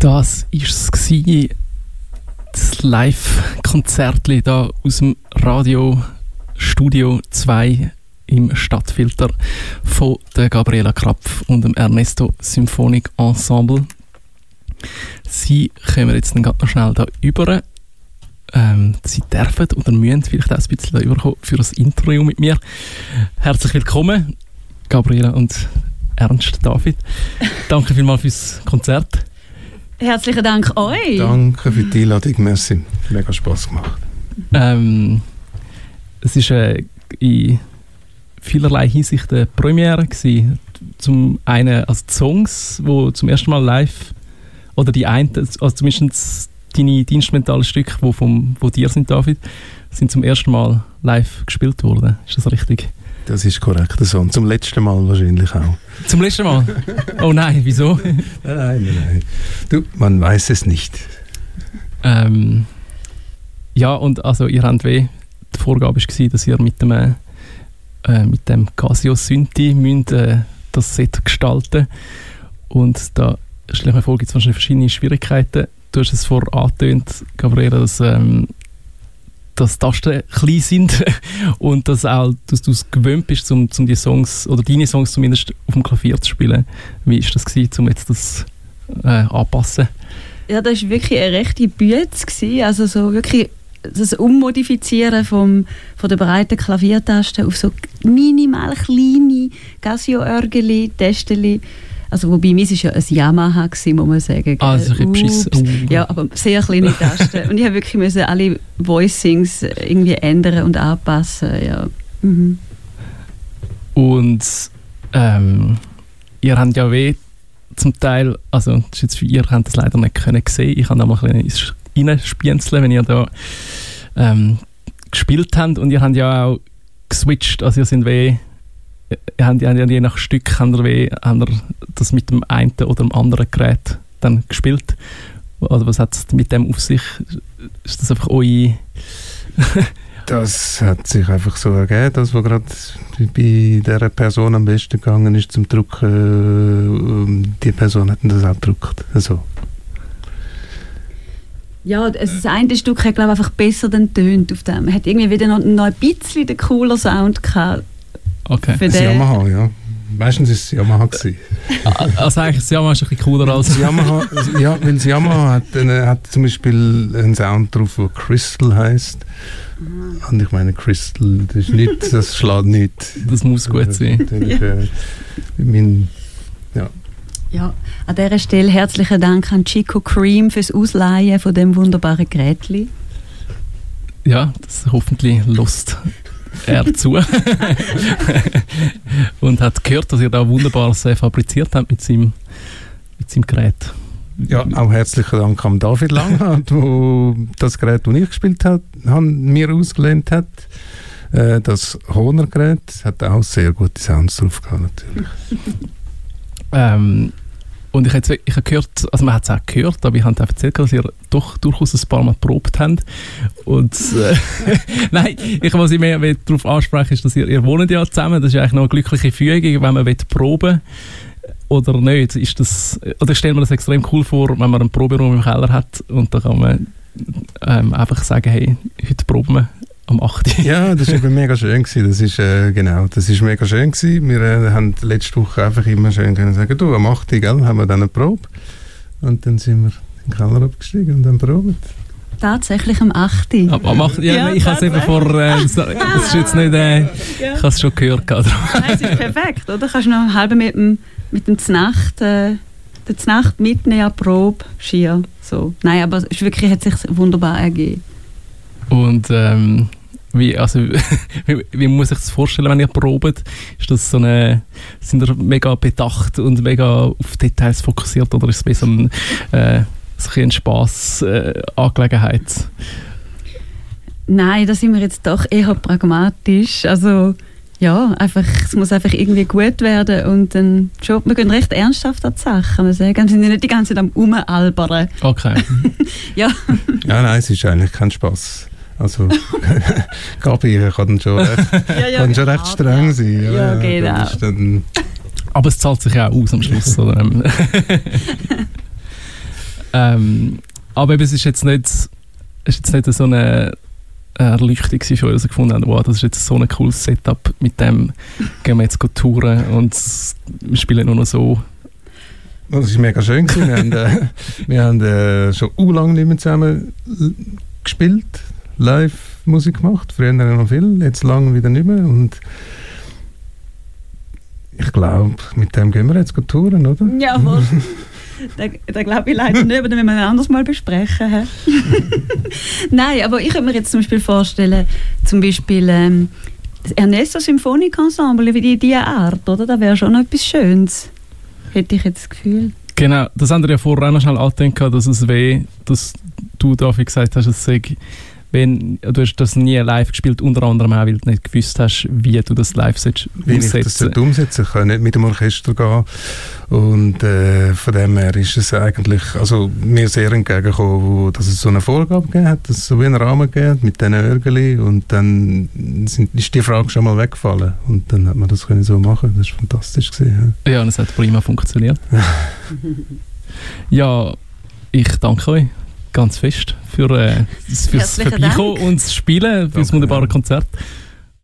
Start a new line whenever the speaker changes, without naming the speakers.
Das war das Live-Konzert hier aus dem Radio Studio 2 im Stadtfilter von der Gabriela Krapf und dem Ernesto Symphonik Ensemble. Sie kommen jetzt dann noch schnell da über. Ähm, Sie dürfen oder müssen vielleicht auch ein bisschen da überkommen für das Interview mit mir. Herzlich willkommen, Gabriela und Ernst David. Danke vielmals fürs Konzert.
Herzlichen Dank euch.
Danke für die Einladung, merci. Mega Spass gemacht.
Ähm, es war äh, in vielerlei Hinsicht eine Premiere gewesen. Zum einen als die Songs, wo zum ersten Mal live oder die einen, also zumindest deine die instrumentalen Stücke, wo vom wo dir sind, David, sind zum ersten Mal live gespielt worden. Ist das richtig?
Das ist korrekt so. Und zum letzten Mal wahrscheinlich auch.
Zum letzten Mal? Oh nein, wieso?
nein, nein, nein. Du, man weiß es nicht.
Ähm, ja, und also ihr habt weh, die Vorgabe war, dass ihr mit dem, äh, mit dem Casio Synthi müsst, äh, das Set gestalten Und da stelle ich mir vor, gibt es wahrscheinlich verschiedene Schwierigkeiten. Du hast es vorher angetönt, Gabriela, dass ähm, dass Tasten klein sind und dass auch, dass du es gewöhnt bist, um, um die Songs oder deine Songs zumindest auf dem Klavier zu spielen. Wie ist das gewesen, um jetzt das äh, anpassen?
Ja, das war wirklich eine rechte Bühne. Also so wirklich das Ummodifizieren vom, von der breiten Klaviertaste auf so minimal kleine Casio-Örgeli, Testeli also wobei, meins war ja ein Yamaha, gewesen, muss man sagen.
Ah, ist ein
bisschen Ja, aber sehr kleine Tasten. und ich habe wirklich müssen alle Voicings irgendwie ändern und anpassen, ja. Mhm.
Und ähm, ihr habt ja weh zum Teil, also das ist jetzt für ihr habt das leider nicht können sehen. Ich habe da mal ein bisschen reinspienzeln, wenn ihr da ähm, gespielt habt und ihr habt ja auch geswitcht, also ihr sind weh haben, haben je nach Stück haben wir, haben wir das mit dem einen oder dem anderen Gerät dann gespielt. Oder was hat es mit dem auf sich? Ist das einfach eure...
das hat sich einfach so ergeben, das, was gerade bei dieser Person am besten gegangen ist zum Drucken, ähm, die Person hat das auch gedruckt. Also.
Ja, das eine Stück hat glaube ich einfach besser den tönt auf dem. Hat irgendwie wieder noch, noch ein bisschen den cooler Sound gehabt
Okay.
Für das Yamaha, ja. Meistens war es Yamaha. Gewesen.
Ah, also eigentlich das Yamaha ist ein bisschen cooler als...
Das Yamaha, ja, weil das Yamaha hat, äh, hat zum Beispiel einen Sound drauf, der Crystal heisst. Und ich meine, Crystal, das ist nicht, das schlägt nicht.
Das muss gut sein.
Ja. Äh, mein,
ja. Ja, an dieser Stelle herzlichen Dank an Chico Cream fürs Ausleihen von dem wunderbaren Gerät.
Ja, das hoffentlich Lust er zu und hat gehört, dass ihr da wunderbares äh, fabriziert habt mit seinem, mit seinem Gerät.
Ja, auch herzlichen Dank an David Langhardt, der das Gerät, das ich gespielt habe, mir ausgelehnt hat. Äh, das Honor-Gerät hat auch sehr gute Sounds drauf gehabt, natürlich.
ähm, und ich habe ich gehört, also man hat es auch gehört, aber ich habe erzählt, dass ihr doch durchaus ein paar Mal geprobt habt. Und äh, nein, ich, was ich mehr darauf ansprechen ist, dass ihr, ihr wohnt ja zusammen, das ist eigentlich noch eine glückliche Fügung, wenn man will proben oder nicht. Ist das, oder ich stelle mir das extrem cool vor, wenn man einen Proberaum im Keller hat und da kann man ähm, einfach sagen, hey, heute proben wir am 8.
ja, das war mega schön. Gewesen. Das ist, äh, genau, das ist mega schön. Gewesen. Wir äh, haben letzte Woche einfach immer schön können sagen, du, am 8. Gell, haben wir dann eine Probe. Und dann sind wir in den Keller abgestiegen und dann probiert.
Tatsächlich am 8.
Am, am 8. Ja, ja ich habe es eben vor, äh, ist jetzt nicht, äh, ja. ich habe es schon gehört.
Nein, es ist perfekt, oder? Kannst du noch halb mit dem, mit dem Znacht, äh, der Znacht mitnehmen an Probe, Skier, so. Nein, aber es wirklich, hat sich wunderbar ergeben.
Und ähm, wie, also, wie, wie, muss ich das vorstellen, wenn ihr probt? Ist das so eine, sind ihr mega bedacht und mega auf Details fokussiert oder ist es mehr so ein, äh, so ein Spaß-Angelegenheit? Äh,
Nein, da sind wir jetzt doch eher pragmatisch. Also ja, einfach, es muss einfach irgendwie gut werden und dann schon, wir gehen recht ernsthaft an die Sache, wir sagen. Wir sind nicht die ganze Zeit am Umalbern.
Okay.
ja.
ja, nein, es ist eigentlich kein Spaß. Also, Gabi kann schon recht, ja, ja, kann schon recht streng sein.
Ja, ja genau.
Aber es zahlt sich ja auch aus am Schluss. Oder? Ähm, aber eben, es ist jetzt nicht, es ist jetzt nicht so eine Erleuchtung für uns gefunden haben, wow, das ist jetzt so ein cooles Setup, mit dem gehen wir jetzt touren und wir spielen nur noch so.
Das war mega schön. wir haben, äh, wir haben äh, schon lange nicht mehr zusammen gespielt, live Musik gemacht, früher noch viel, jetzt lange wieder nicht mehr und ich glaube, mit dem gehen wir jetzt touren, oder?
Jawohl. Da, da glaube ich leider nicht, aber dann müssen wir ein anderes Mal besprechen. Nein, aber ich könnte mir jetzt zum Beispiel vorstellen, zum Beispiel ähm, das Ernesto Symphonik Ensemble, wie die, diese Art, oder? Da wäre schon noch etwas Schönes, hätte ich jetzt das Gefühl.
Genau, das haben wir ja vorher auch noch schnell angedenkt, dass es weh, dass du dafür gesagt hast, es sei wenn du hast das nie live gespielt, unter anderem auch, weil du nicht gewusst hast, wie du das live
sollst wie umsetzen. ich das umsetzen Ich kann nicht mit dem Orchester gehen und äh, von dem her ist es eigentlich, also mir sehr entgegengekommen, wo, dass es so eine Vorgabe gegeben hat, dass es so wie einen Rahmen gegeben mit diesen Örgeli und dann sind, ist die Frage schon mal weggefallen und dann hat man das können so machen, das war fantastisch gewesen.
Ja, ja und es hat prima funktioniert. ja, ich danke euch ganz fest für, äh, fürs Vorbeikommen und das Spielen, für das wunderbare Konzert.